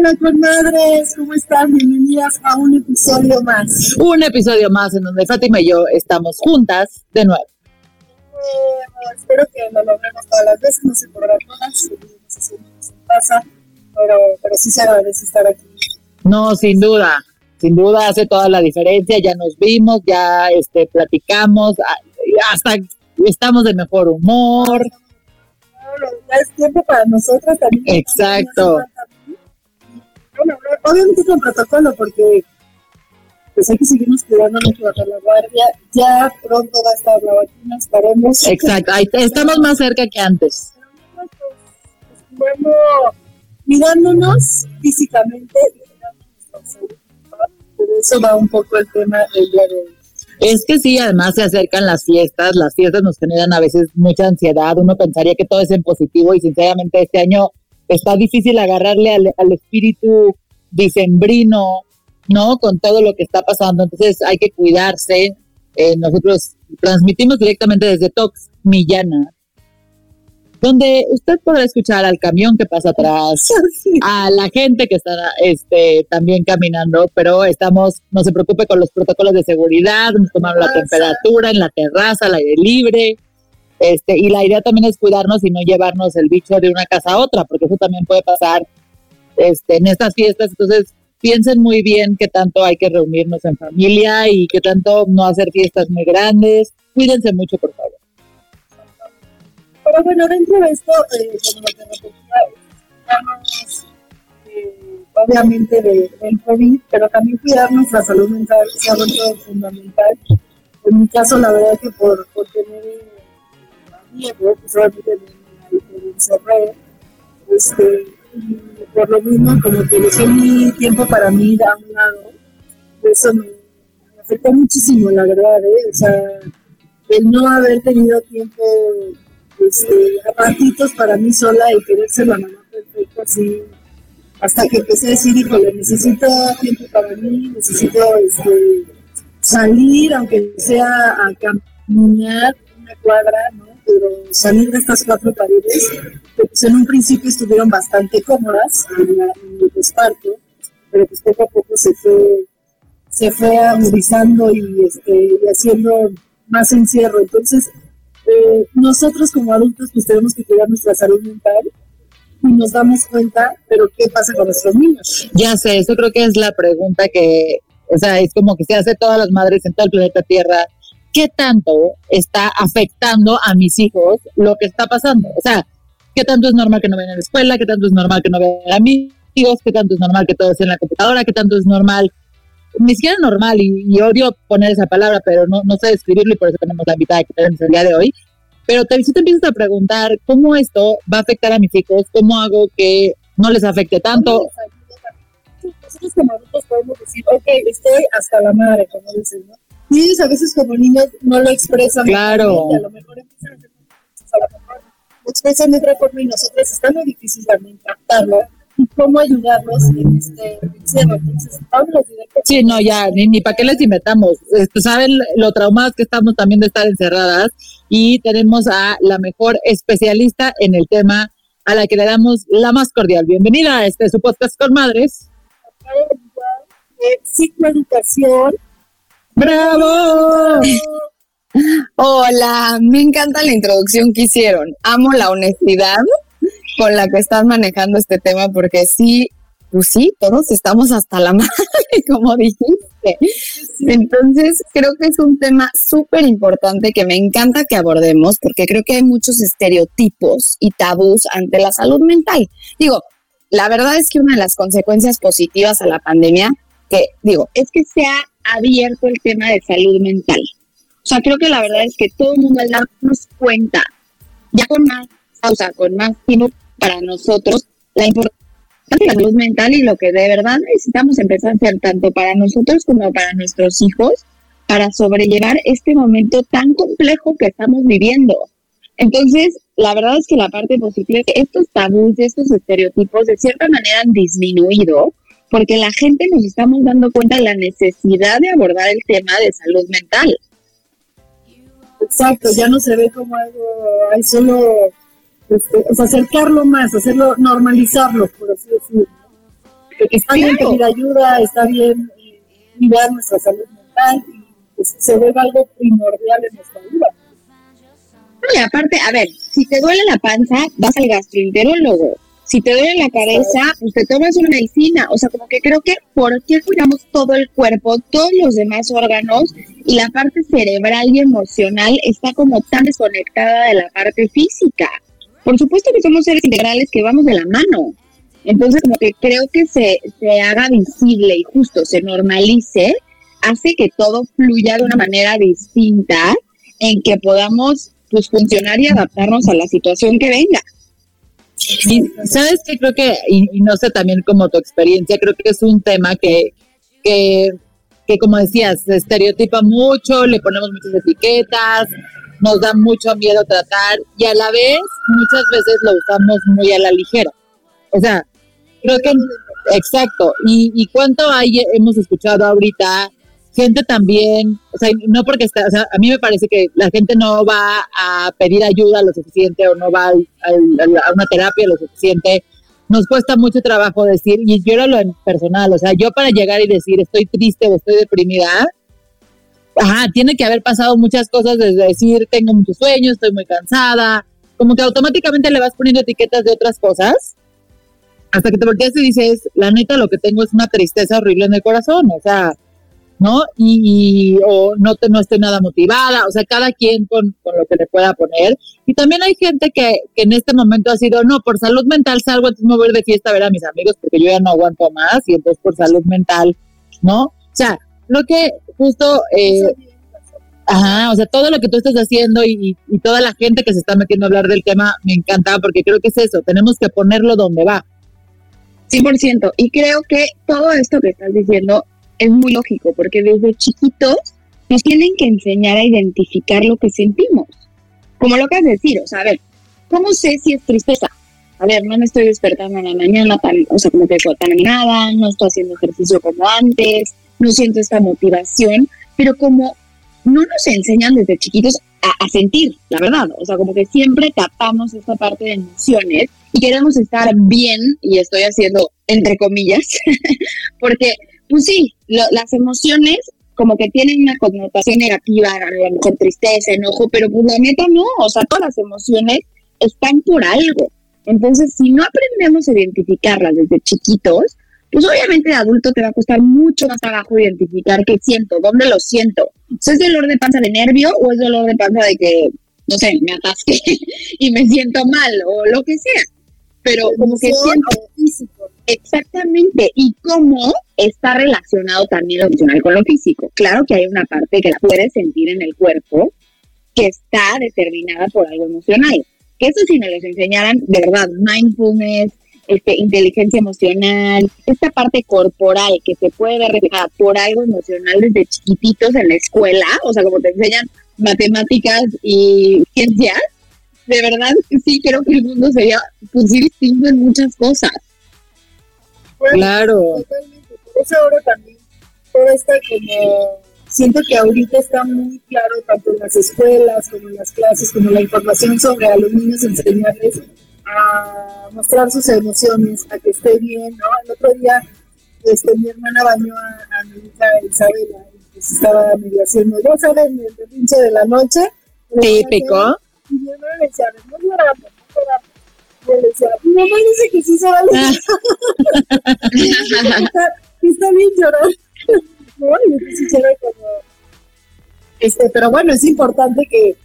Hola, madres, ¿cómo están? Bienvenidas a un episodio más. Un episodio más en donde Fátima y yo estamos juntas de nuevo. Eh, espero que lo logremos todas las veces, no se podrá todas, seguimos haciendo en casa, pero, pero sí se agradece estar aquí. No, sin duda, sin duda hace toda la diferencia, ya nos vimos, ya este, platicamos, hasta estamos de mejor humor. ya es tiempo para nosotras también. Exacto bueno, obviamente con protocolo, porque pues hay que seguirnos cuidando bajar la guardia. Ya pronto va a estar la vacuna, estaremos. Exacto, estamos más cerca que antes. Bueno, mirándonos físicamente, pero eso va un poco el tema del día de hoy. Es que sí, además se acercan las fiestas, las fiestas nos generan a veces mucha ansiedad, uno pensaría que todo es en positivo y sinceramente este año está difícil agarrarle al, espíritu dicembrino, ¿no? Con todo lo que está pasando. Entonces hay que cuidarse. Eh, nosotros transmitimos directamente desde Tox Millana, donde usted podrá escuchar al camión que pasa atrás, a la gente que está este, también caminando, pero estamos, no se preocupe con los protocolos de seguridad, nos tomamos la temperatura en la terraza, al aire libre, este, y la idea también es cuidarnos y no llevarnos el bicho de una casa a otra, porque eso también puede pasar este, en estas fiestas. Entonces, piensen muy bien qué tanto hay que reunirnos en familia y qué tanto no hacer fiestas muy grandes. Cuídense mucho, por favor. Pero bueno, dentro de esto, eh, como que repetía, eh, obviamente de, del COVID, pero también cuidar nuestra salud mental es algo fundamental. En mi caso, la verdad que por, por tener miedo, pues obviamente me, encerré, este, por lo mismo como que dejé mi tiempo para mí a un lado, eso me, afectó muchísimo, la verdad, ¿eh? o sea, el no haber tenido tiempo, este, ratitos para mí sola y querer ser la mamá perfecta, así, hasta que empecé a decir, híjole, necesito tiempo para mí, necesito este, salir, aunque sea a caminar una cuadra, ¿no? Pero salir de estas cuatro paredes, que pues en un principio estuvieron bastante cómodas en, el desparto, pero pues poco a poco se fue, se fue agudizando y, este, haciendo más encierro. Entonces, eh, nosotros como adultos pues tenemos que cuidar nuestra salud mental y nos damos cuenta, pero ¿qué pasa con nuestros niños? Ya sé, eso creo que es la pregunta que, o sea, es como que se hace todas las madres en todo el planeta Tierra qué tanto está afectando a mis hijos lo que está pasando. O sea, qué tanto es normal que no vayan a la escuela, qué tanto es normal que no vean amigos, qué tanto es normal que todo esté en la computadora, qué tanto es normal, ni siquiera normal, y, odio poner esa palabra, pero no, sé describirlo y por eso tenemos la invitada que tenemos el día de hoy. Pero te, si te empiezas a preguntar cómo esto va a afectar a mis hijos, cómo hago que no les afecte tanto. Nosotros como adultos podemos decir, ok, estoy hasta la madre, como dicen, ¿no? Y ellos a veces como niños no lo expresan. Claro. A lo mejor empiezan a hacer a lo mejor lo expresan de otra forma y nosotros está muy difícil también captarlo y cómo ayudarlos en este encierro. Entonces, vámonos directo. Sí, no, ya, ni, ni para qué les inventamos. Este, Saben lo traumadas que estamos también de estar encerradas y tenemos a la mejor especialista en el tema a la que le damos la más cordial bienvenida a este su podcast con madres. Psicoeducación ¡Bravo! Hola, me encanta la introducción que hicieron. Amo la honestidad con la que están manejando este tema porque sí pues sí, todos estamos hasta la madre, como dijiste. Entonces, creo que es un tema súper importante que me encanta que abordemos porque creo que hay muchos estereotipos y tabús ante la salud mental. Digo, la verdad es que una de las consecuencias positivas a la pandemia, que digo, es que se ha abierto el tema de salud mental. O sea, creo que la verdad es que todo el mundo al darnos cuenta, ya con más pausa, con más tiempo para nosotros, la importancia de salud mental y lo que de verdad necesitamos empezar a hacer tanto para nosotros como para nuestros hijos para sobrellevar este momento tan complejo que estamos viviendo. Entonces, la verdad es que la parte positiva es que estos tabús, estos estereotipos, de cierta manera han disminuido, porque la gente nos estamos dando cuenta de la necesidad de abordar el tema de salud mental. Exacto, ya no se ve como algo, hay solo este, es acercarlo más, hacerlo, normalizarlo, por así decirlo. Está bien pedir ayuda, está bien eh, cuidar nuestra salud mental y pues, se ve algo primordial en nuestra vida. Y aparte, a ver, si te duele la panza, vas al gastroenterólogo. Si te duele la cabeza, pues te tomas una medicina. O sea, como que creo que ¿por qué cuidamos todo el cuerpo, todos los demás órganos y la parte cerebral y emocional está como tan desconectada de la parte física? Por supuesto que somos seres integrales que vamos de la mano. Entonces, como que creo que se, se haga visible y justo se normalice, hace que todo fluya de una manera distinta en que podamos pues funcionar y adaptarnos a la situación que venga. Y sabes que creo que, y, no sé también como tu experiencia, creo que es un tema que, que, que como decías, se estereotipa mucho, le ponemos muchas etiquetas, nos da mucho miedo tratar y a la vez muchas veces lo usamos muy a la ligera. O sea, creo que, exacto, y, y cuánto hay, hemos escuchado ahorita gente también, o sea, no porque está, o sea, a mí me parece que la gente no va a pedir ayuda lo suficiente o no va a una terapia lo suficiente. Nos cuesta mucho trabajo decir, y yo era lo en personal, o sea, yo para llegar y decir estoy triste o estoy deprimida, ajá, tiene que haber pasado muchas cosas desde decir tengo muchos sueños, estoy muy cansada, como que automáticamente le vas poniendo etiquetas de otras cosas, hasta que te volteas y dices, la neta, lo que tengo es una tristeza horrible en el corazón, o sea, ¿no? Y, o no, te, no estoy nada motivada, o sea, cada quien con, con, lo que le pueda poner. Y también hay gente que, que en este momento ha sido, no, por salud mental salgo, entonces me voy de fiesta a ver a mis amigos porque yo ya no aguanto más y entonces por salud mental, ¿no? O sea, lo que justo... Eh, Ajá, o sea, todo lo que tú estás haciendo y, y, toda la gente que se está metiendo a hablar del tema me encanta porque creo que es eso, tenemos que ponerlo donde va. 100%. Y creo que todo esto que estás diciendo es muy lógico, porque desde chiquitos nos tienen que enseñar a identificar lo que sentimos. Como lo has de decir, o sea, a ver, ¿cómo sé si es tristeza? A ver, no me estoy despertando en la mañana tan, o sea, como que tan animada, no estoy haciendo ejercicio como antes, no siento esta motivación, pero como no nos enseñan desde chiquitos a, a, sentir, la verdad, o sea, como que siempre tapamos esta parte de emociones y queremos estar bien, y estoy haciendo entre comillas, porque pues sí, las emociones como que tienen una connotación negativa, con tristeza, enojo, pero pues la neta no, o sea, todas las emociones están por algo. Entonces, si no aprendemos a identificarlas desde chiquitos, pues obviamente de adulto te va a costar mucho más trabajo identificar qué siento, dónde lo siento. ¿Es dolor de panza de nervio o es dolor de panza de que, no sé, me atasqué y me siento mal o lo que sea? Pero como que siento físico. Exactamente. Y cómo está relacionado también lo emocional con lo físico. Claro que hay una parte que la puedes sentir en el cuerpo que está determinada por algo emocional. Que eso si nos los enseñaran, de verdad, mindfulness, este, inteligencia emocional, esta parte corporal que se puede ver reflejada por algo emocional desde chiquititos en la escuela, o sea, como te enseñan matemáticas y ciencias, de verdad sí creo que el mundo sería pues, distinto en muchas cosas claro. Totalmente. Por eso ahora también todo está como siento que ahorita está muy claro tanto en las escuelas como en las clases como la información sobre a los niños enseñarles a mostrar sus emociones, a que esté bien, ¿no? El otro día este, mi hermana bañó a, mi hija Isabela y pues estaba medio haciendo, ya saben, el pinche de la noche. Típico. Y mi hermana le decía, no lloramos, no lloramos yo le decía, mi mamá dice que sí se vale. está, está bien llorar. ¿no? Y entonces era como, este, pero bueno, es importante que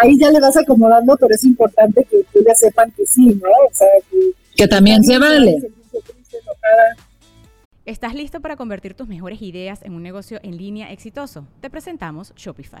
ahí ya le vas acomodando, pero es importante que, que ya sepan que sí, ¿no? O sea, que, que también se vale. ¿Estás listo para convertir tus mejores ideas en un negocio en línea exitoso? Te presentamos Shopify.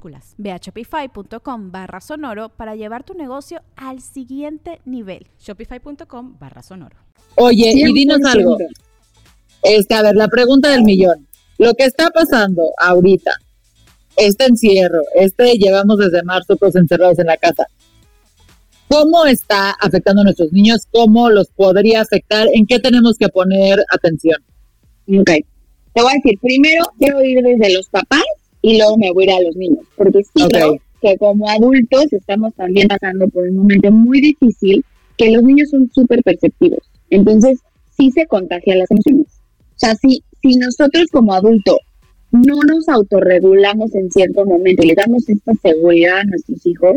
Ve a shopify.com barra sonoro para llevar tu negocio al siguiente nivel. Shopify.com barra sonoro. Oye, y dinos algo. Este, a ver, la pregunta del millón. Lo que está pasando ahorita, este encierro, este llevamos desde marzo todos encerrados en la casa. ¿Cómo está afectando a nuestros niños? ¿Cómo los podría afectar? ¿En qué tenemos que poner atención? Ok. Te voy a decir, primero quiero ir desde los papás y luego me voy a ir a los niños, porque sí creo que como adultos estamos también pasando por un momento muy difícil, que los niños son súper perceptivos, entonces sí se contagian las emociones. O sea, si, si nosotros como adultos no nos autorregulamos en cierto momento y le damos esta seguridad a nuestros hijos,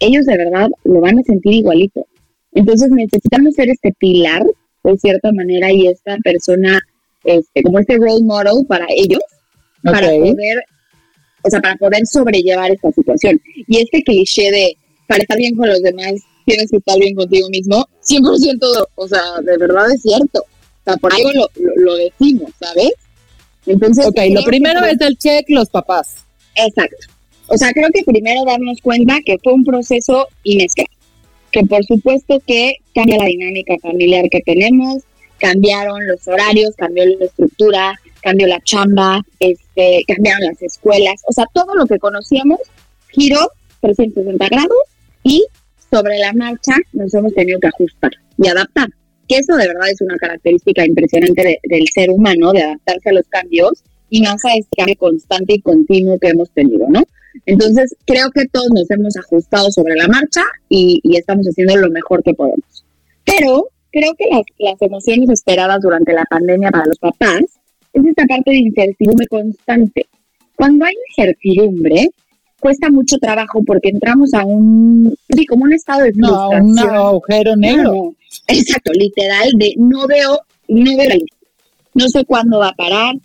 ellos de verdad lo van a sentir igualito. Entonces necesitamos ser este pilar, de cierta manera, y esta persona, este, como este role model para ellos, para poder o sea, para poder sobrellevar esta situación. Y este cliché de, para estar bien con los demás, tienes que estar bien contigo mismo, 100%, o sea, de verdad es cierto. O sea, por algo lo, lo, decimos, ¿sabes? Entonces, ok, lo primero es el check, los papás. Exacto. O sea, creo que primero darnos cuenta que fue un proceso inesperado. Que por supuesto que cambia la dinámica familiar que tenemos, cambiaron los horarios, cambió la estructura, cambió la chamba, este, cambiaron las escuelas, o sea, todo lo que conocíamos giró 360 grados y sobre la marcha nos hemos tenido que ajustar y adaptar. Que eso de verdad es una característica impresionante del ser humano, de adaptarse a los cambios y más a este cambio constante y continuo que hemos tenido, ¿no? Entonces, creo que todos nos hemos ajustado sobre la marcha y, y estamos haciendo lo mejor que podemos. Pero creo que las, las emociones esperadas durante la pandemia para los papás es esta parte de incertidumbre constante. Cuando hay incertidumbre, cuesta mucho trabajo porque entramos a un, sí, como un estado de frustración. No, un agujero negro. exacto, literal, de no veo, no veo la luz. No sé cuándo va a parar,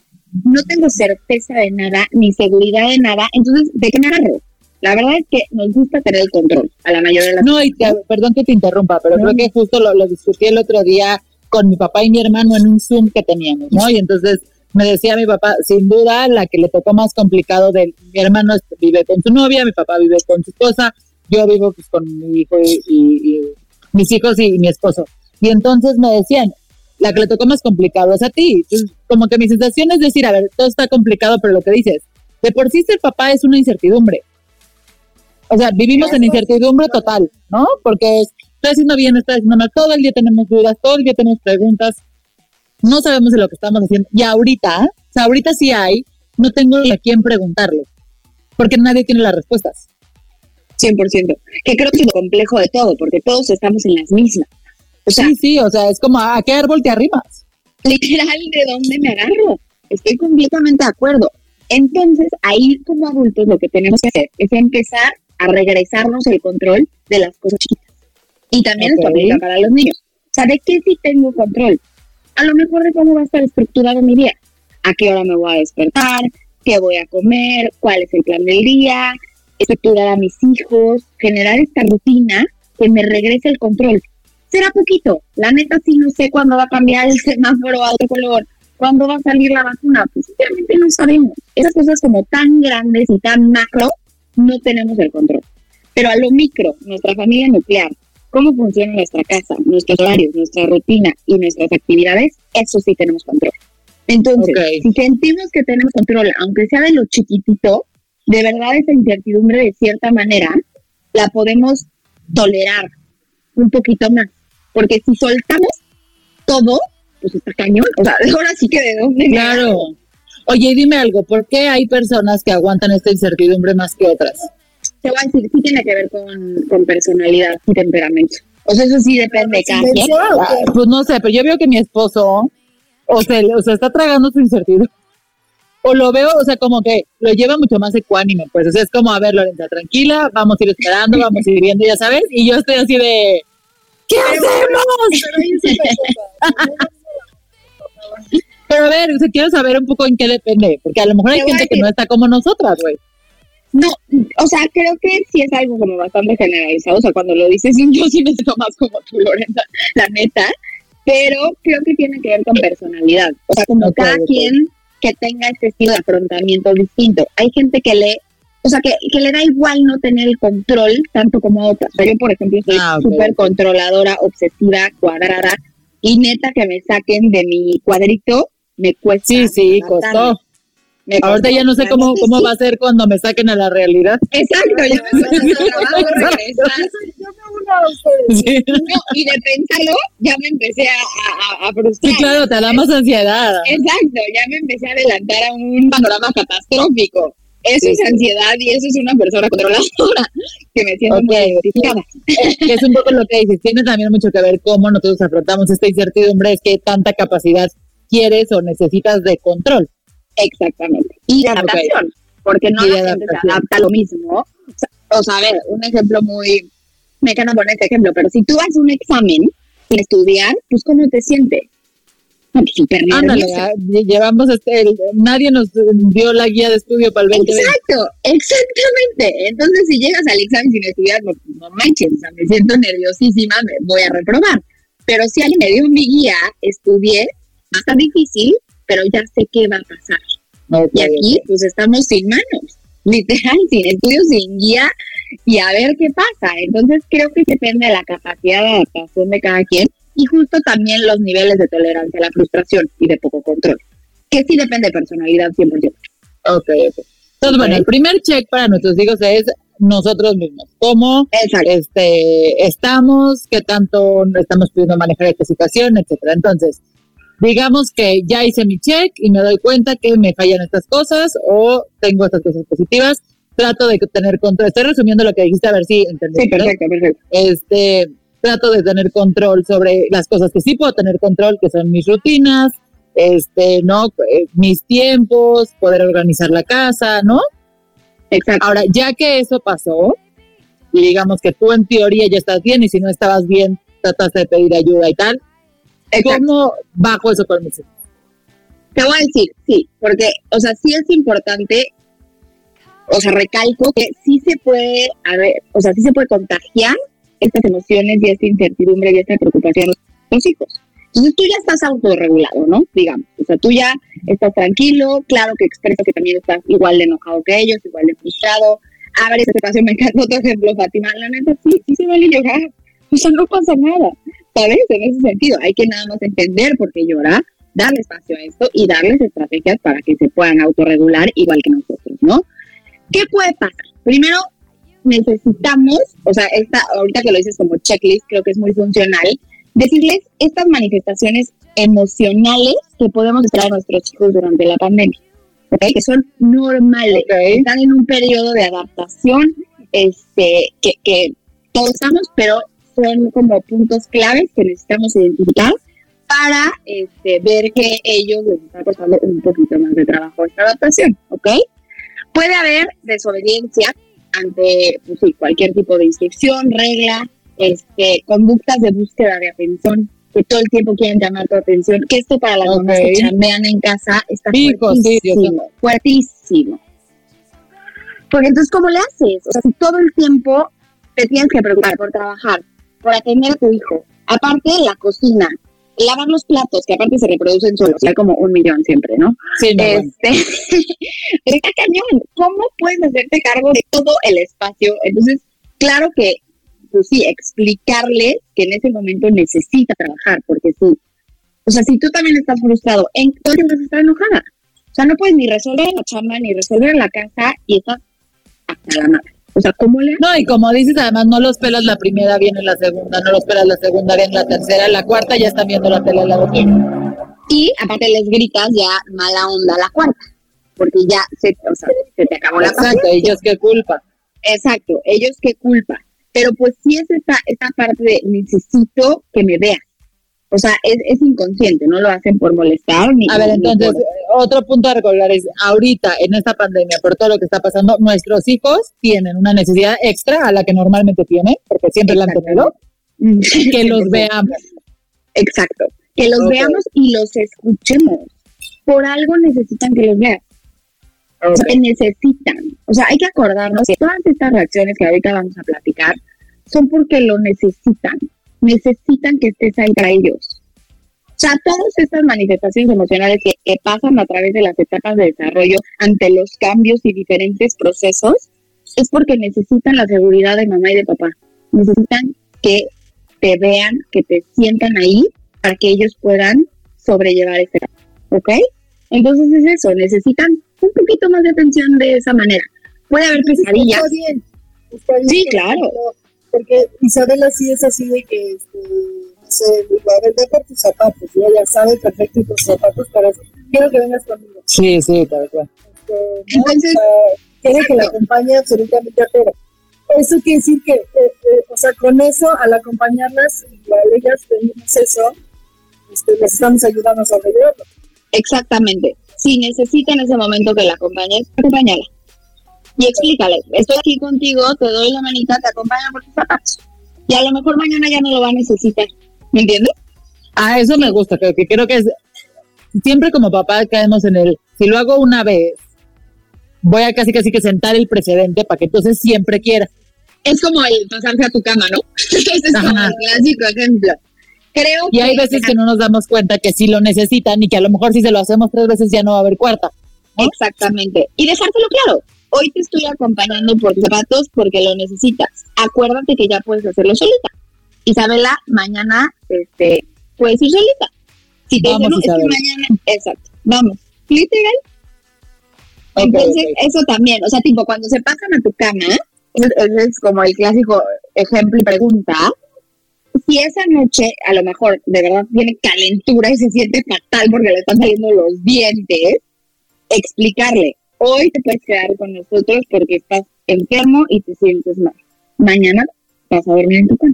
no tengo certeza de nada, ni seguridad de nada, entonces, ¿de qué me agarro? La verdad es que nos gusta tener el control a la mayoría de las No, y perdón que te interrumpa, pero creo que justo lo, lo discutí el otro día con mi papá y mi hermano en un Zoom que teníamos, ¿no? Y entonces me decía mi papá, sin duda la que le tocó más complicado de mi hermano vive con su novia, mi papá vive con su esposa, yo vivo pues con mi hijo y, mis hijos y, mi esposo. Y entonces me decían, la que le tocó más complicado es a ti. como que mi sensación es decir, a ver, todo está complicado, pero lo que dices, de por sí ser papá es una incertidumbre. O sea, vivimos en incertidumbre total, ¿no? Porque está haciendo bien, está haciendo mal, todo el día tenemos dudas, todo el día tenemos preguntas, no sabemos de lo que estamos haciendo. Y ahorita, o sea, ahorita sí hay, no tengo a quién preguntarle, porque nadie tiene las respuestas. 100%, que creo que es lo complejo de todo, porque todos estamos en las mismas. O sea, sí, sí, o sea, es como, ¿a qué árbol te arrimas? Literal, ¿de dónde me agarro? Estoy completamente de acuerdo. Entonces, ahí como adultos lo que tenemos que hacer es empezar a regresarnos el control de las cosas chiquitas. Y también esto aplica para los niños. O sea, ¿de qué sí tengo control? A lo mejor de cómo va a estar estructurado mi día. A qué hora me voy a despertar, qué voy a comer, cuál es el plan del día, estructurar a mis hijos, generar esta rutina que me regrese el control. Será poquito, la neta sí no sé cuándo va a cambiar el semáforo a otro color, cuándo va a salir la vacuna, pues simplemente no sabemos. Esas cosas como tan grandes y tan macro, no tenemos el control. Pero a lo micro, nuestra familia nuclear, cómo funciona nuestra casa, nuestros horarios, nuestra rutina y nuestras actividades, eso sí tenemos control. Entonces, si sentimos que tenemos control, aunque sea de lo chiquitito, de verdad esa incertidumbre de cierta manera la podemos tolerar un poquito más. Porque si soltamos todo, pues está cañón. O sea, ahora sí que de dónde. Claro. Oye, dime algo, ¿por qué hay personas que aguantan esta incertidumbre más que otras? Te voy a decir, sí tiene que ver con, con personalidad y temperamento. O sea, eso sí depende de cada quien. Pues no sé, pero yo veo que mi esposo, o sea, o sea, está tragando su incertidumbre. O lo veo, o sea, como que lo lleva mucho más ecuánime, pues, o sea, es como, a ver, Lorenza, tranquila, vamos a ir esperando, vamos a ir viendo, ya sabes, y yo estoy así de, ¿qué hacemos? Pero a ver, o sea, quiero saber un poco en qué depende, porque a lo mejor hay gente que no está como nosotras, güey. No, o sea, creo que sí es algo como bastante generalizado. O sea, cuando lo dices, yo sí me siento más como tú, Lorenza, la neta. Pero creo que tiene que ver con personalidad. O sea, como cada quien que tenga este estilo de afrontamiento distinto. Hay gente que le, o sea, que, que le da igual no tener el control tanto como otras. O sea, yo, por ejemplo, soy ah, súper controladora, obsesiva, cuadrada. Y neta que me saquen de mi cuadrito me cuesta. Sí, sí, costó. Ahorita ya no sé cómo, cómo va a ser cuando me saquen a la realidad. Exacto, ya me regresar. y de pensarlo, ya me empecé a, a, frustrar. Sí, claro, te da más ansiedad. Exacto, ya me empecé a adelantar a un panorama catastrófico. Eso es ansiedad y eso es una persona controladora que me siento muy identificada. Que es un poco lo que dices, tiene también mucho que ver cómo nosotros afrontamos esta incertidumbre, es que tanta capacidad quieres o necesitas de control. Exactamente. Y de adaptación, porque no la gente se adapta a lo mismo. O sea, a ver, un ejemplo muy... Me encanta poner este ejemplo, pero si tú haces un examen sin estudiar, pues ¿cómo te sientes? Super Ándale, llevamos este, nadie nos dio la guía de estudio para el 2020. Exacto, exactamente. Entonces, si llegas al examen sin estudiar, no, no manches, o sea, me siento nerviosísima, me voy a reprobar. Pero si alguien me dio mi guía, estudié, más tan difícil, pero ya sé qué va a pasar. y aquí, pues estamos sin manos, literal, sin estudio, sin guía, y a ver qué pasa. Entonces, creo que depende de la capacidad de adaptación de cada quien y justo también los niveles de tolerancia a la frustración y de poco control, que sí depende de personalidad 100%. Ok, ok. Entonces, bueno, el primer check para nuestros hijos es nosotros mismos. ¿Cómo este, estamos? ¿Qué tanto estamos pudiendo manejar esta situación? Etcétera. Entonces, digamos que ya hice mi check y me doy cuenta que me fallan estas cosas o tengo estas cosas positivas, trato de tener control. Estoy resumiendo lo que dijiste a ver si entendí. Sí, perfecto, perfecto. Este, trato de tener control sobre las cosas que sí puedo tener control, que son mis rutinas, este, ¿no? Eh, mis tiempos, poder organizar la casa, ¿no? Exacto. Ahora, ya que eso pasó, y digamos que tú en teoría ya estás bien, y si no estabas bien, trataste de pedir ayuda y tal, ¿Cómo bajo eso con mis Te voy a decir, sí, porque, o sea, sí es importante, o sea, recalco que sí se puede, a ver, o sea, sí se puede contagiar estas emociones y esta incertidumbre y esta preocupación a los hijos. Entonces tú ya estás autorregulado, ¿no? Digamos, o sea, tú ya estás tranquilo, claro que expresas que también estás igual de enojado que ellos, igual de frustrado. Abre ese espacio, me encanta otro ejemplo, Fátima, la neta, sí, sí se vale llorar, o sea, no pasa nada. ¿Sabes? En ese sentido, hay que nada más entender por qué llora, darle espacio a esto y darles estrategias para que se puedan autorregular igual que nosotros, ¿no? ¿Qué puede pasar? Primero, necesitamos, o sea, esta, ahorita que lo dices como checklist, creo que es muy funcional, decirles estas manifestaciones emocionales que podemos esperar a nuestros hijos durante la pandemia, ¿okay? que son normales, están en un periodo de adaptación este, que, que todos estamos, pero son como puntos claves que necesitamos identificar para este, ver que ellos les está costando un poquito más de trabajo esta adaptación, ¿ok? Puede haber desobediencia ante pues, cualquier tipo de instrucción, regla, este, conductas de búsqueda de atención, que todo el tiempo quieren llamar tu atención, que esto para las mamás que chambean en casa está fuertísimo, fuertísimo. Porque entonces, ¿cómo le haces? O sea, si todo el tiempo te tienes que preocupar por trabajar, por atender a tu hijo. Aparte, la cocina, lavar los platos, que aparte se reproducen solos, hay como un millón siempre, ¿no? Sí, este, está cañón. ¿Cómo puedes hacerte cargo de todo el espacio? Entonces, claro que, pues sí, explicarle que en ese momento necesita trabajar, porque sí. O sea, si tú también estás frustrado, en el tiempo estás enojada. O sea, no puedes ni resolver la chamba, ni resolver la casa, y estás hasta la madre. O sea, ¿cómo le No, y como dices, además no los pelas la primera, viene la segunda, no los pelas la segunda, viene la tercera, la cuarta ya están viendo la tele al lado tuyo. Y aparte les gritas ya mala onda la cuarta, porque ya se, o sea, se te acabó la Exacto, ellos qué culpa. Exacto, ellos qué culpa. Pero pues sí es esta, esta parte de necesito que me veas. O sea, es, es inconsciente, no lo hacen por molestar ni A ver, ni entonces, por- otro punto a recordar es, ahorita, en esta pandemia, por todo lo que está pasando, nuestros hijos tienen una necesidad extra a la que normalmente tienen, porque siempre la han tenido, que los veamos. Exacto. Que los veamos y los escuchemos. Por algo necesitan que los veas. O sea, que necesitan. O sea, hay que acordarnos que todas estas reacciones que ahorita vamos a platicar son porque lo necesitan. Necesitan que estés ahí para ellos. O sea, todas estas manifestaciones emocionales que, que pasan a través de las etapas de desarrollo ante los cambios y diferentes procesos es porque necesitan la seguridad de mamá y de papá. Necesitan que te vean, que te sientan ahí para que ellos puedan sobrellevar este campo, ¿ok? Entonces es eso, necesitan un poquito más de atención de esa manera. Puede haber pesadillas, Está bien. Está bien, Sí, claro. Porque Isabela sí es así de que, este, no sé, le digo, a ver, ve por tus zapatos. Y ella sabe perfecto tus zapatos para eso. Quiero que vengas conmigo. Sí, sí, tal cual. Este, ¿no? Entonces- O sea, quiere que la acompañe absolutamente a todo. Eso quiere decir que, eh, eh, o sea, con eso, al acompañarlas y al ellas tenemos eso, este, les estamos ayudando a sobrellevarlo. exactamente. Si necesita en ese momento que la acompañes, acompáñala. Y explícale, estoy aquí contigo, te doy la manita, te acompaño por tus zapatos. Y a lo mejor mañana ya no lo va a necesitar. ¿Me entiendes? Ah, eso me gusta, creo que creo que es siempre como papá caemos en el si lo hago una vez voy a casi casi que sentar el precedente para que entonces siempre quiera. Es como el pasarse a tu cama, ¿no? Ese es como el clásico ejemplo. Creo Y hay que- veces que no nos damos cuenta que sí lo necesitan y que a lo mejor si se lo hacemos tres veces ya no va a haber cuarta. Exactamente. Y dejártelo claro. Hoy te estoy acompañando por zapatos porque lo necesitas. Acuérdate que ya puedes hacerlo solita. Isabela, mañana este, puedes ir solita. Si te Vamos, dicen, no, es mañana, exacto, vamos. Literal. Ok, Entonces, eso también, o sea, tipo, cuando se pasan a tu cama, ese es como el clásico ejemplo y pregunta. Si esa noche, a lo mejor, de verdad tiene calentura y se siente fatal porque le están saliendo los dientes, explicarle, hoy te puedes quedar con nosotros porque estás enfermo y te sientes mal. Mañana vas a dormir en tu cama.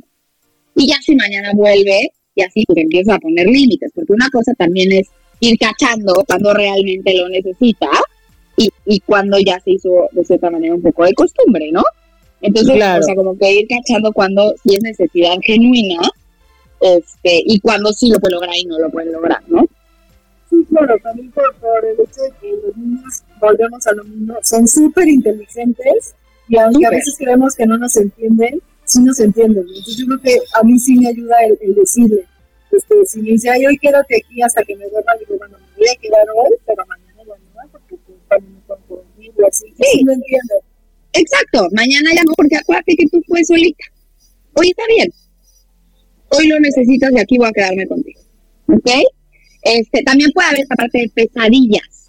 Y ya si mañana vuelve, y así pues empiezas a poner límites, porque una cosa también es ir cachando cuando realmente lo necesita y, y cuando ya se hizo de cierta manera un poco de costumbre, ¿no? Entonces, Claro. o sea, como que ir cachando cuando sí es necesidad genuina este y cuando sí lo puede lograr y no lo puede lograr, ¿no? Sí, claro, también por, por el hecho de que los niños, volvemos a lo mismo, son súper inteligentes y aunque a veces creemos que no nos entienden, sí nos entienden. Entonces yo creo que a mí sí me ayuda el, el decirle, este, si me dice, ay, hoy quédate aquí hasta que me duerma, digo, bueno, me voy a quedar hoy, pero mañana ya no, porque pues, también dormir y así, sí, sí lo entiendo. Exacto, mañana ya no, porque acuérdate que tú puedes solita. Hoy está bien. Hoy lo necesitas y aquí voy a quedarme contigo. ¿Ok? Este, también puede haber esta parte de pesadillas.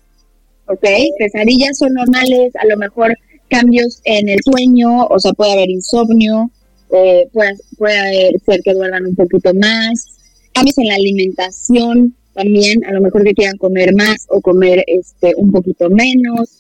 ¿Ok? Pesadillas son normales, a lo mejor cambios en el sueño, o sea, puede haber insomnio, eh, puede, puede ser que duerman un poquito más, cambios en la alimentación también, a lo mejor que quieran comer más o comer este un poquito menos.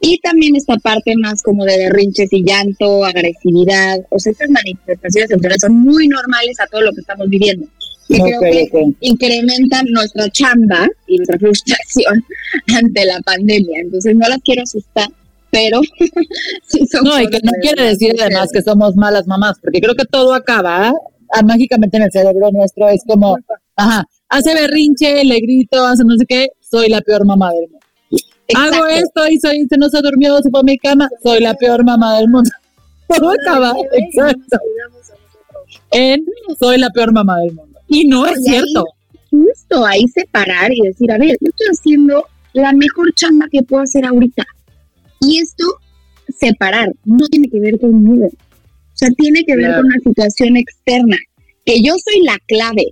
Y también esta parte más como de berrinches y llanto, agresividad. O sea, estas manifestaciones emocionales son muy normales a todo lo que estamos viviendo. Y creo que incrementan nuestra chamba y nuestra frustración ante la pandemia. Entonces no las quiero asustar, pero sí son No, y que no quiere decir además que somos malas mamás, porque creo que todo acaba ah, mágicamente en el cerebro nuestro. Es como, ajá, hace berrinche, le grito, hace no sé qué, soy la peor mamá del mundo. Hago esto y soy, se no se durmió, se fue a mi cama, soy la peor mamá del mundo. Todo acaba, exacto, en soy la peor mamá del mundo. Y no es Y ahí- cierto. justo ahí separar y decir, a ver, yo estoy haciendo la mejor chamba que puedo hacer ahorita. Y esto, separar, no tiene que ver conmigo. O sea, tiene que ver Claro. con una situación externa, que yo soy la clave,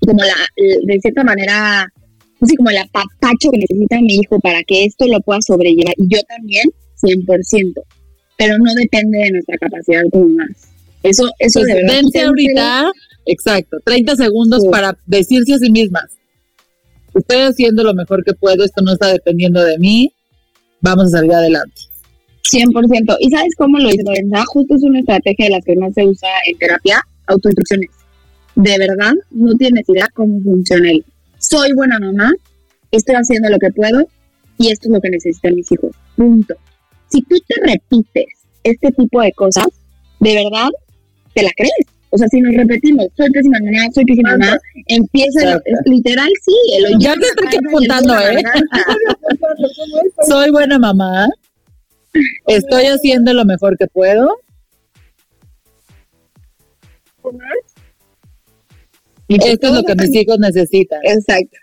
como la, de cierta manera, así como el apapacho que necesita mi hijo para que esto lo pueda sobrellevar, y yo también, 100%, pero no depende de nuestra capacidad como más. Eso, eso Pues de verdad. ahorita, exacto, 30 segundos Sí. para decirse a sí mismas, estoy haciendo lo mejor que puedo, esto no está dependiendo de mí, vamos a salir adelante. 100%. ¿Y sabes cómo lo hizo Lorenza? Justo es una estrategia de las que más se usa en terapia, autoinstrucciones. De verdad, no tienes idea cómo funciona el soy buena mamá, estoy haciendo lo que puedo y esto es lo que necesitan mis hijos. Punto. Si tú te repites este tipo de cosas, de verdad, te la crees. O sea, si nos repetimos, soy pésima mamá, soy pésima mamá, empieza, Exacto. literal, sí, el Ya la estoy apuntando, ¿eh? Soy buena mamá, estoy haciendo lo mejor que puedo, Y esto es lo que mis hijos necesitan. Exacto,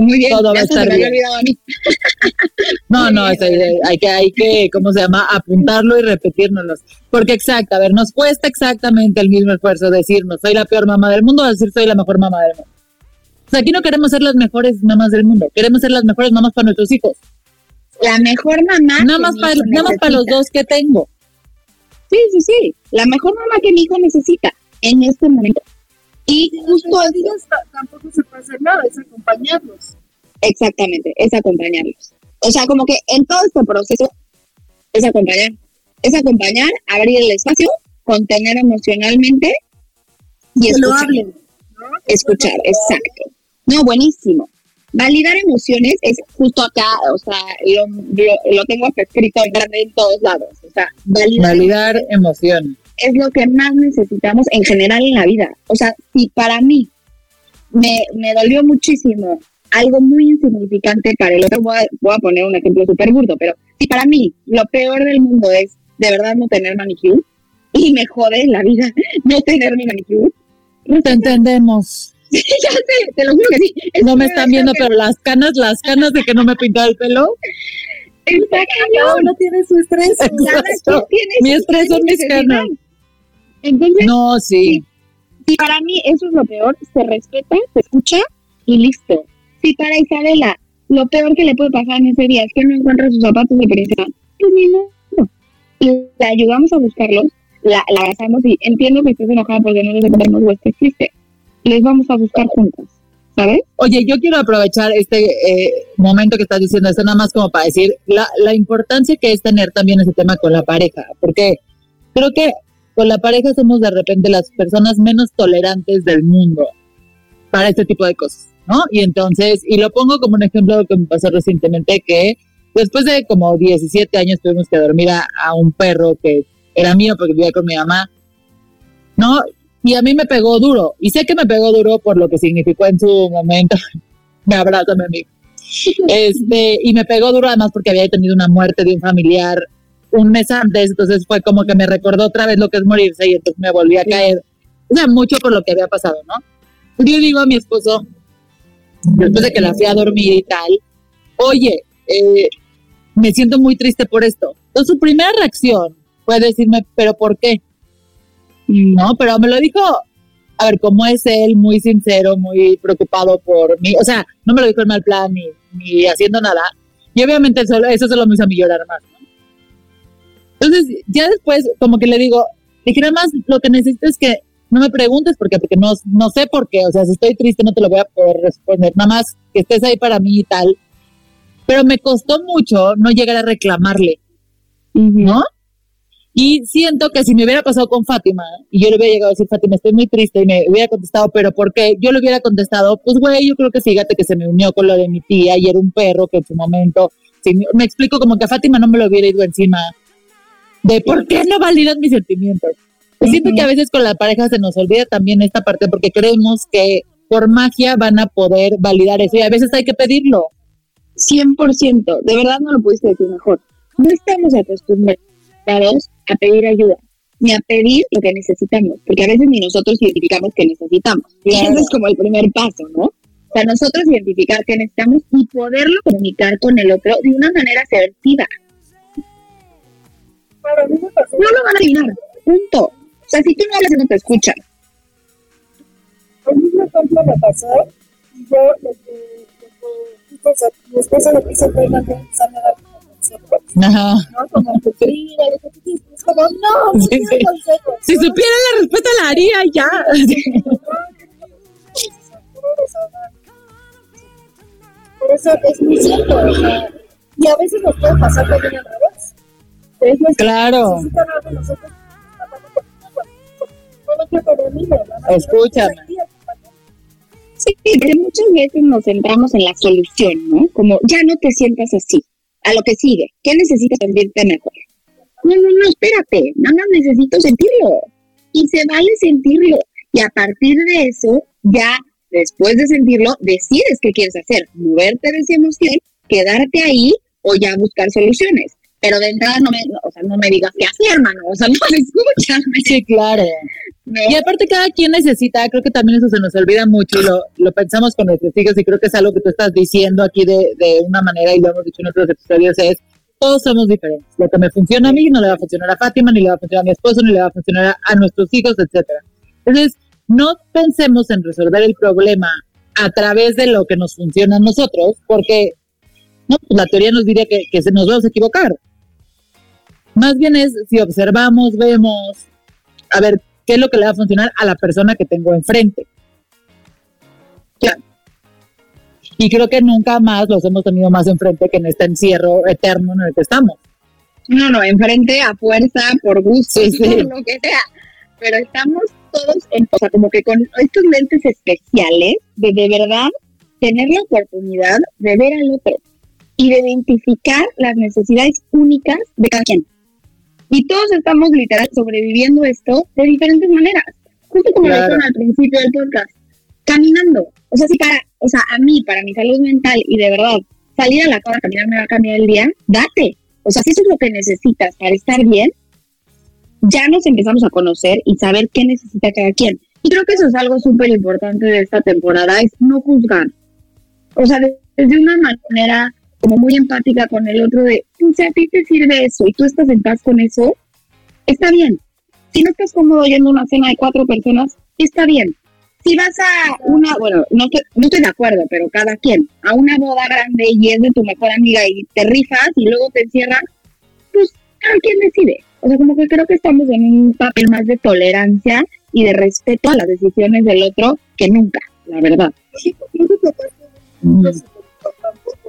Muy bien. Todo va a estar bien. olvidado a mí. No, no, es- hay, que, hay que, ¿cómo se llama? Apuntarlo y repetírnoslo. Porque exacto, a ver, nos cuesta exactamente el mismo esfuerzo decirnos, soy la peor mamá del mundo o decir soy la mejor mamá del mundo. O sea, aquí no queremos ser las mejores mamás del mundo, queremos ser las mejores mamás para nuestros hijos. La mejor mamá. Nada más para, nada más para los dos que tengo. Sí, sí, sí. La mejor mamá que mi hijo necesita en este momento. Y justo eso, ellos ta- tampoco se puede hacer nada, es acompañarlos. exactamente, es acompañarlos. O sea, como que en todo este proceso es acompañar. Es acompañar, abrir el espacio, contener emocionalmente y Que lo escuchar. hablen. ¿no? escuchar, exacto. No, buenísimo. Validar emociones es justo acá, o sea, lo, lo, lo tengo acá escrito en grande en todos lados. O sea, validar, Validar emociones. Es lo que más necesitamos en general en la vida. O sea, si para mí me, me dolió muchísimo algo muy insignificante para el otro, voy a, voy a poner un ejemplo súper burdo, pero si para mí lo peor del mundo es de verdad no tener manicure y me jode la vida no tener mi manicure, Te entendemos. ya sé, te lo juro que sí. Es No me están viendo, pero las canas, las canas de que no me pintaba el pelo. Está cañón. no tiene su estrés. Cada Exacto. quien tiene Mi estrés son mis canas. Entonces, No, sí. si para mí eso es lo peor, se respeta, se escucha y listo. Si para Isabela lo peor que le puede pasar en ese día es que no encuentra sus zapatos de princesa, pues ni. Y la ayudamos a buscarlos, la, la abrazamos y entiendo que estés enojada porque no los encontramos o estés triste. Les vamos a buscar juntas, ¿sabes? Oye, yo quiero aprovechar este eh, momento que estás diciendo esto, nada más como para decir la, la importancia que es tener también ese tema con la pareja, porque creo que con la pareja somos de repente las personas menos tolerantes del mundo para este tipo de cosas, ¿no? Y entonces, y lo pongo como un ejemplo que me pasó recientemente, que después de como 17 años tuvimos que dormir a, a un perro que era mío porque vivía con mi mamá, ¿no? Y a mí me pegó duro, y sé que me pegó duro por lo que significó en su momento. me abraza, mi amigo. Este, y me pegó duro además porque había tenido una muerte de un familiar un mes antes, entonces fue como que me recordó otra vez lo que es morirse y entonces me volví a caer. O sea, mucho por lo que había pasado, ¿no? Yo digo a mi esposo, después de que la fui a dormir y tal, oye, eh, me siento muy triste por esto. Entonces su primera reacción fue decirme, pero ¿por qué? No, pero me lo dijo, a ver, como es él, muy sincero, muy preocupado por mí, o sea, no me lo dijo en mal plan ni, ni haciendo nada, y obviamente solo, eso solo me hizo a mí llorar más. Entonces, ya después, como que le digo, dije, nada más, lo que necesito es que no me preguntes por qué, porque no, no sé por qué, o sea, si estoy triste no te lo voy a poder responder, nada más que estés ahí para mí y tal, pero me costó mucho no llegar a reclamarle, ¿no? Y siento que si me hubiera pasado con Fátima y yo le hubiera llegado a decir, Fátima, estoy muy triste y me hubiera contestado, pero ¿por qué? Yo le hubiera contestado, pues güey, yo creo que fíjate que se me unió con lo de mi tía y era un perro que en su momento, si me- me explico como que a Fátima no me lo hubiera ido encima de por qué no validas mis sentimientos. Pues Siento que a veces con la pareja se nos olvida también esta parte porque creemos que por magia van a poder validar eso y a veces hay que pedirlo. 100%, de verdad no lo pudiste decir mejor. No estamos acostumbrados a pedir ayuda, ni a pedir lo que necesitamos, porque a veces ni nosotros identificamos que necesitamos. Y ese es como el primer paso, ¿no? O sea, nosotros identificar qué necesitamos y poderlo comunicar con el otro de una manera asertiva. No lo van a adivinar, punto. O sea, si tú no hablas, no te escuchan. El mismo ejemplo me pasó y yo, lo que, lo que, mi esposa lo que fue empezarme a dar consejos. Ajá. ¿no? Como que es como, no, Sí, sí. consejos. Si supiera la respuesta la haría ya. Por eso es muy cierto, o sea, y a veces nos puede pasar también al revés. Claro. Escúchame. Sí, porque muchas veces nos centramos en la solución, ¿no? Como, ya no te sientas así. A lo que sigue. ¿Qué necesitas sentirte mejor? No, no, no, espérate. Nada más necesito sentirlo. Y se vale sentirlo. Y a partir de eso, ya después de sentirlo, decides qué quieres hacer. Moverte de esa emoción, quedarte ahí o ya buscar soluciones. Pero de entrada no me, o sea, no me digas qué hacer, hermano. O sea, no escúchame. Sí, claro. ¿no? Y aparte cada quien necesita, creo que también eso se nos olvida mucho y lo, lo pensamos con nuestros hijos y creo que es algo que tú estás diciendo aquí de, de una manera y lo hemos dicho en otros episodios es, todos somos diferentes. Lo que me funciona a mí no le va a funcionar a Fátima, ni le va a funcionar a mi esposo, ni le va a funcionar a, a nuestros hijos, etcétera. Entonces, no pensemos en resolver el problema a través de lo que nos funciona a nosotros, porque no, pues la teoría nos diría que, que se nos vamos a equivocar. Más bien es si observamos, vemos, a ver, qué es lo que le va a funcionar a la persona que tengo enfrente. Claro. Y creo que nunca más los hemos tenido más enfrente que en este encierro eterno en el que estamos. No, no, enfrente a fuerza, por gusto, Sí, sí. por lo que sea. Pero estamos todos, en, o sea, como que con estos lentes especiales de de verdad tener la oportunidad de ver al otro y de identificar las necesidades únicas de cada quien. Y todos estamos literal sobreviviendo esto de diferentes maneras. Justo como lo Claro. dijeron al principio del podcast, caminando. O sea, si para, o sea, a mí, para mi salud mental y de verdad, salir a la calle a caminar me va a cambiar el día, date. O sea, si eso es lo que necesitas para estar bien, ya nos empezamos a conocer y saber qué necesita cada quien. Y creo que eso es algo súper importante de esta temporada, es no juzgar. O sea, de- desde una manera como muy empática con el otro de, si a ti te sirve eso y tú estás en paz con eso, está bien. Si no estás cómodo yendo a una cena de cuatro personas, está bien. Si vas a una, bueno, no, estoy- no estoy de acuerdo, pero cada quien, a una boda grande y es de tu mejor amiga y te rifas y luego te encierran, pues cada quien decide. O sea, como que creo que estamos en un papel más de tolerancia y de respeto a las decisiones del otro que nunca, la verdad. Creo que importante porque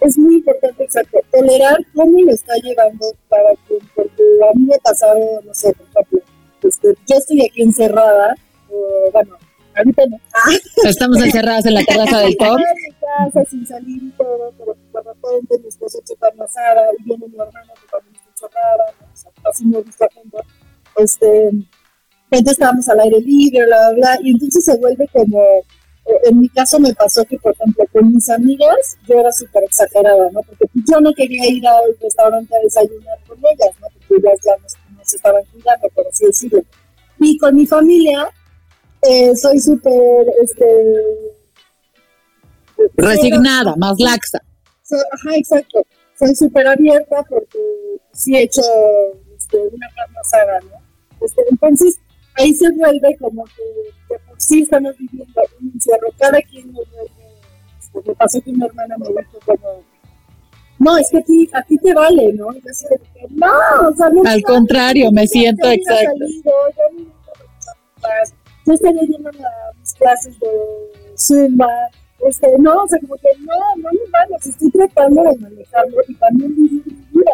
es muy importante, exacto, tolerar cómo lo está llevando cada quien, porque a mí me ha pasado, no sé, por ejemplo, este, yo estoy aquí encerrada, eh, bueno, ahorita no, ah, Estamos encerradas en la terraza del top. en casa sin salir y todo, pero de repente mi esposo se está enlazada y viene mi hermana que también está encerrada, ¿no? o sea, casi no visto juntos, este, entonces estábamos al aire libre, bla, bla, bla, y entonces se vuelve como, en mi caso me pasó que, por ejemplo, con mis amigas, yo era súper exagerada, ¿no? Porque yo no quería ir al restaurante a desayunar con ellas, ¿no? Porque ellas ya nos, nos estaban cuidando, por así decirlo. Y con mi familia, eh, soy súper, este... Resignada, más laxa. So- ajá, exacto. Soy súper abierta porque sí he hecho este, una carne asada, ¿no? Este, entonces, ahí se vuelve como que, que por sí estamos viviendo un encierro. Cada quien nos vuelve, este, me pasó que una hermana me dijo como, no, es que a ti, a ti te vale, ¿no? Yo así de que, no, o sea, no Al contrario, me siento exacto. salido, yo no estaría yendo a mis clases de Zumba, este, no, o sea, como que no, no me vale, estoy tratando de manejarlo y también vivir mi vida.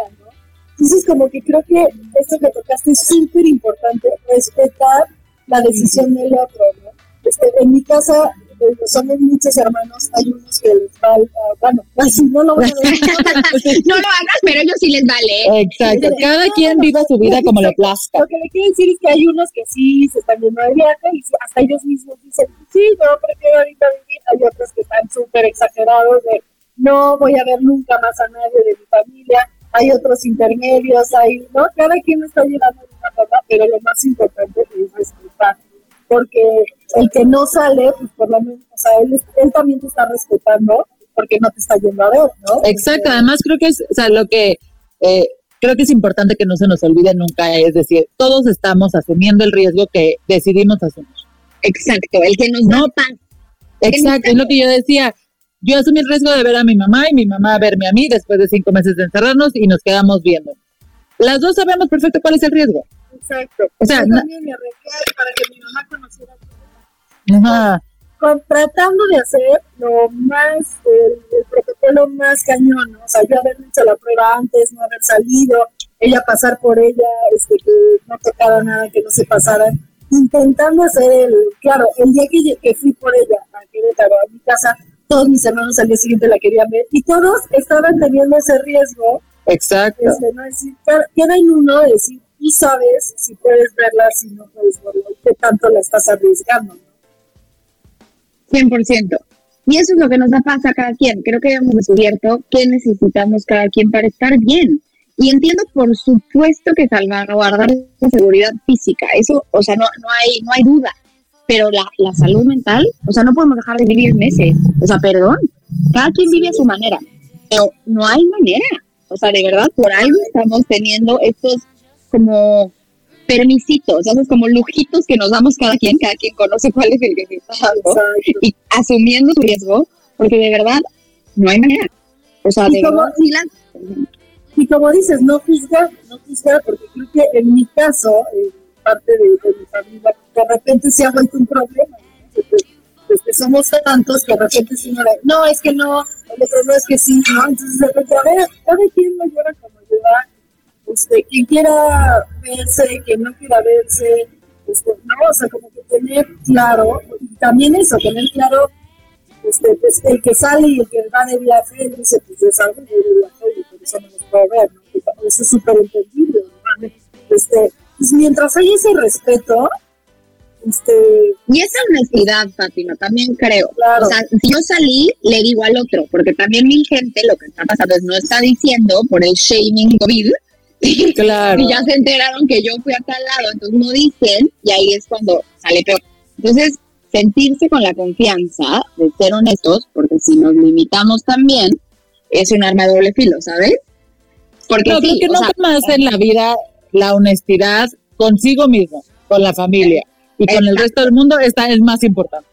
Entonces, como que creo que esto que tocaste es súper importante, respetar la decisión del otro, ¿no? Este, en mi casa eh, somos muchos hermanos, hay unos que les falta, bueno, así no lo voy a decir. No lo hagas, pero ellos sí les vale. Exacto. Cada quien viva su vida como le plazca. Lo que le quiero decir es que hay unos que sí se están yendo de viaje y hasta ellos mismos dicen, sí, yo prefiero ahorita vivir. Hay otros que están súper exagerados de, no voy a ver nunca más a nadie de mi familia. Hay otros intermedios, hay, ¿no? Cada quien está llevando de una forma, pero lo más importante es respetar. Porque el que no sale, pues por lo menos, o sea, él, él también te está respetando porque no te está yendo a ver, ¿no? Exacto. Además creo que es, o sea, lo que eh, creo que es importante que no se nos olvide nunca, es decir, todos estamos asumiendo el riesgo que decidimos asumir. Exacto, el que nos da paz. Exacto, es lo que yo decía. Yo asumí el riesgo de ver a mi mamá y mi mamá a verme a mí después de cinco meses de encerrarnos y nos quedamos viendo. Las dos sabemos perfecto cuál es el riesgo. Exacto. O sea, Yo también me arriesgué para que mi mamá conociera Ajá. con- tratando de hacer lo más, el, el protocolo más cañón, ¿no? O sea, yo haber hecho la prueba antes, no haber salido, ella pasar por ella, este, que no tocara nada, que no se pasara, intentando hacer el, claro, el día que, que fui por ella a Querétaro, a mi casa, todos mis hermanos al día siguiente la querían ver y todos estaban teniendo ese riesgo, Exacto. este, ¿no? Es decir, queda- queda en uno de decir, tú sabes si puedes verla, si no puedes verla, y qué tanto la estás arriesgando, ¿no? 100%. Y eso es lo que nos da paz a cada quien. Creo que hemos descubierto qué necesitamos cada quien para estar bien. Y entiendo, por supuesto, que salvaguardar la seguridad física. Eso, o sea, no, no, hay, no hay duda. Pero la, la salud mental, o sea, no podemos dejar de vivir meses. O sea, perdón. Cada quien vive a su manera. Pero no hay manera. O sea, de verdad, por algo estamos teniendo estos como permisitos, esos como lujitos que nos damos cada quien, cada quien conoce cuál es el que está y asumiendo su riesgo, porque de verdad no hay manera. O sea, Y de como- la- Y como dices, no juzgar, no juzgar, porque creo que en mi caso, en parte de, de mi familia, de repente se ha vuelto un problema. pues, somos tantos que de repente sí, no, es que no, el otro no es que sí, ¿no? Entonces de repente, a ver, cada quien lo lleva como lleva, este, quien quiera verse, quien no quiera verse, este, no, o sea, como que tener claro, también eso, tener claro este, pues, el que sale y el que va de viaje, dice, pues yo salgo de viaje y por eso no los puedo ver, ¿no? Eso es súper entendible, ¿no? Este, pues mientras hay ese respeto, este, Y esa honestidad, Fátima, también creo. Claro. O sea, si yo salí, le digo al otro, porque también mil gente lo que está pasando es no está diciendo por el shaming COVID. Claro. Y ya se enteraron que yo fui a tal lado, entonces no dicen, y ahí es cuando sale peor. Entonces, sentirse con la confianza de ser honestos, porque si nos limitamos también, es un arma de doble filo, ¿sabes? Porque No, sí, creo que nunca más en la vida la honestidad consigo mismo, con la familia y con el resto del mundo, esta es más importante.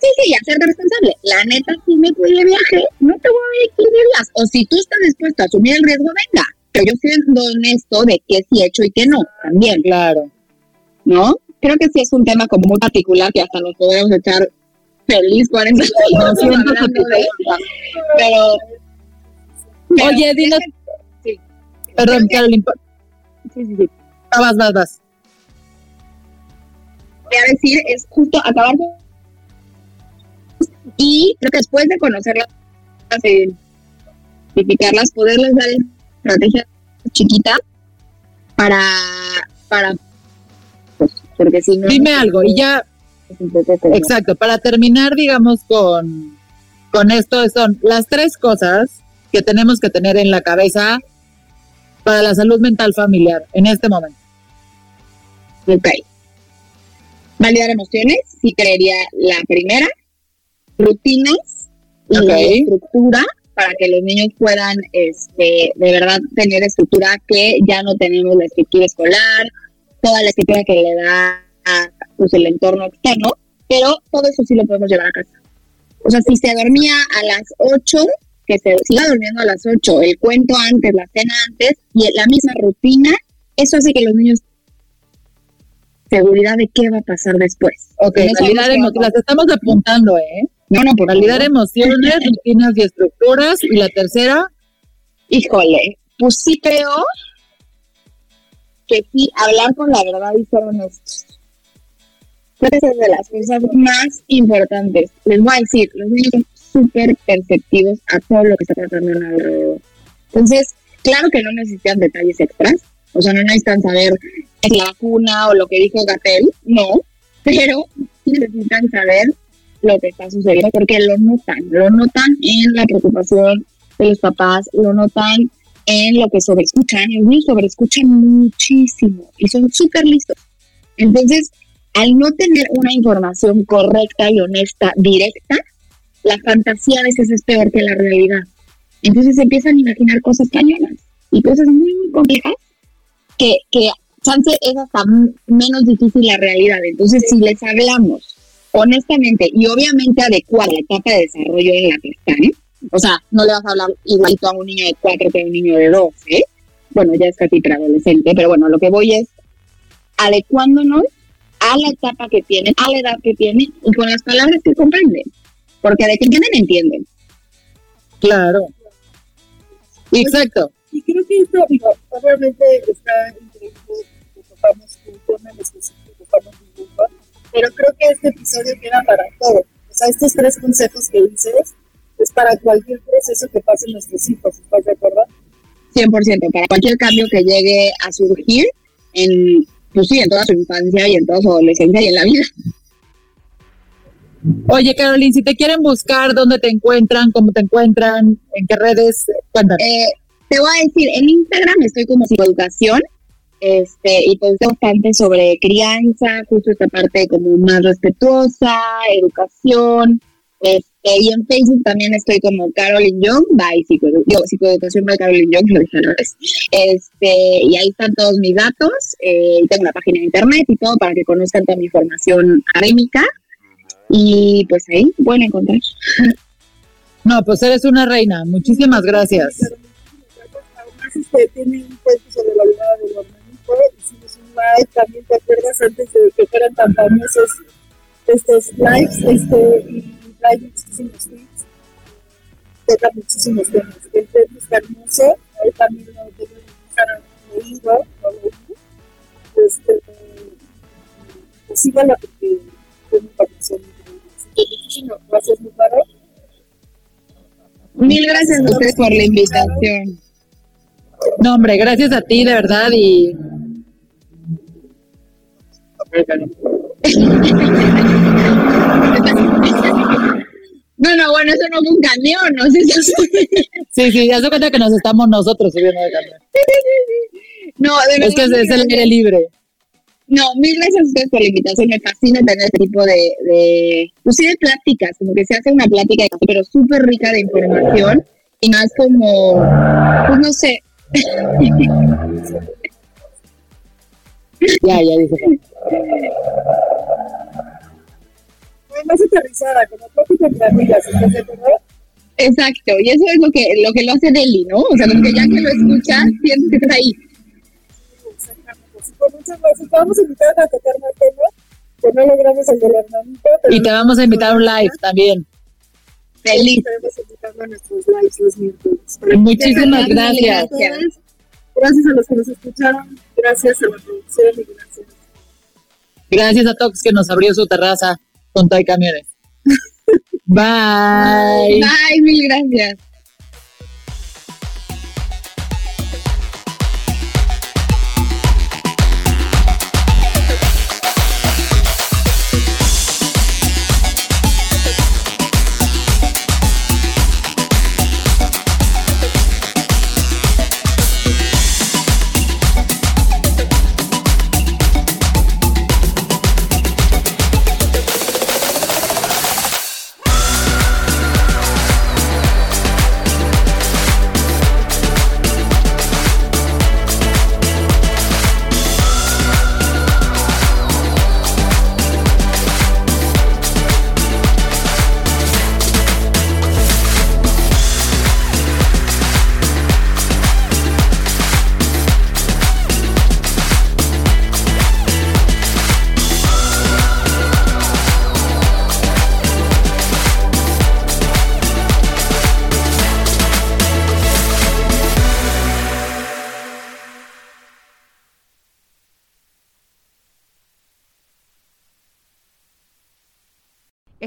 Sí, sí, y hacerte responsable. La neta, si me fui de viaje, no te voy a digas. O si tú estás dispuesto a asumir el riesgo, venga. Pero yo siendo honesto de qué sí he hecho y qué no, también, Claro. ¿no? Creo que sí es un tema como muy particular que hasta nos podemos echar feliz 40 No, pero, pero Oye, dinos, Sí. perdón, Carolyn, pa- sí, sí, sí. ah, vas, vas, vas. Voy a decir es justo acabar y creo que después de conocerlas identificarlas poderles dar estrategias chiquitas para para pues, porque si no Dime algo y ya, exacto, para terminar, digamos, con, con esto, son las tres cosas que tenemos que tener en la cabeza para la salud mental familiar en este momento. Ok. Validar emociones, sí creería la primera. Rutinas y Ok. estructura para que los niños puedan, este, de verdad, tener estructura que ya no tenemos la estructura escolar, toda la estructura que le da pues, el entorno externo, pero todo eso sí lo podemos llevar a casa. O sea, si se dormía a las 8, que se siga durmiendo a las 8, el cuento antes, la cena antes, y la misma rutina, eso hace que los niños seguridad de qué va a pasar después. Ok, las estamos apuntando, ¿eh? No, no, por Validar emociones, rutinas y estructuras. Y la tercera, Híjole, pues sí creo que sí, hablar con la verdad y ser honestos. Esa es de las cosas más importantes. Les voy a decir, los niños son súper perceptivos a todo lo que está pasando en alrededor. Entonces, claro que no necesitan detalles extras. O sea, no necesitan saber es la vacuna o lo que dijo Gatel, no. Pero necesitan saber lo que está sucediendo porque lo notan. Lo notan en la preocupación de los papás, lo notan en lo que sobreescuchan. Los niños sobreescuchan muchísimo y son súper listos. Entonces, al no tener una información correcta y honesta, directa, la fantasía a veces es peor que la realidad. Entonces empiezan a imaginar cosas cañonas. y cosas muy, muy complejas que, que chance es hasta menos difícil la realidad. Entonces, si les hablamos honestamente y obviamente adecuar la etapa de desarrollo en la que están, o sea, no le vas a hablar igualito a un niño de cuatro que a un niño de 12, bueno, ya es casi preadolescente, pero bueno, lo que voy es adecuándonos a la etapa que tienen, a la edad que tienen y con las palabras que comprenden. Porque de que entienden, entienden. Claro. Exacto. Y creo que esto, digo, obviamente está increíble que tocamos un tema en específico, tocamos un pero creo que este episodio queda para todo. O sea, estos tres consejos que dices es para cualquier proceso que pasen nuestros hijos, ¿estás de acuerdo? 100%, para cualquier cambio que llegue a surgir en, pues sí, en toda su infancia y en toda su adolescencia y en la vida. Oye, Caroline, si te quieren buscar, ¿dónde te encuentran? ¿Cómo te encuentran? ¿En qué redes? Cuéntame. Eh, te voy a decir, en Instagram estoy como psicoeducación este, y pues bastante sobre crianza, justo esta parte como más respetuosa, educación, este, y en Facebook también estoy como Caroline Young, by psicoeducación by Caroline Young, lo dije Este, y ahí están todos mis datos, eh, tengo una página de internet y todo para que conozcan toda mi formación académica, y pues ahí pueden encontrar. No, pues eres una reina, muchísimas gracias. Además, este, tiene un cuento sobre la vida del hermanito, hicimos un live, también te acuerdas antes de que fueran tan famosos estos lives, este, hay muchísimos tweets, toca muchísimos temas. El tema está hermoso, ahí también lo tengo leído. Este, pues síganla porque fue mi información increíble. Muchísimas gracias, mi paro. Mil gracias a ustedes por la invitación. No, hombre, gracias a ti, de verdad, y No, no, bueno, eso no fue un camión, ¿no? Sí, sí, sí, ya se cuenta que nos estamos nosotros subiendo de camión. No, de verdad. Es que es el aire libre. No, mil gracias a ustedes por la invitación. Me fascina tener este tipo de, de, pues sí, de pláticas, como que se hace una plática, pero súper rica de información y es como, pues no sé. Ya, ya dice más aterrizada, como amigas, ¿estás de acuerdo? Exacto, y eso es lo que lo, que lo hace Deli, ¿no? O sea, porque ya que lo escuchas, sientes que estás ahí. Exactamente, sí, con muchas gracias. Te vamos a invitar a tocar más temas, que no logramos el del hermanito. y te vamos a invitar a un live también. Feliz. Estaremos invitando a nuestros lives los miércoles. Muchísimas gracias. gracias. Gracias a los que nos escucharon, gracias a la producción y gracias. Gracias a Tox que nos abrió su terraza con Toy Camiones. Bye. Bye, mil gracias.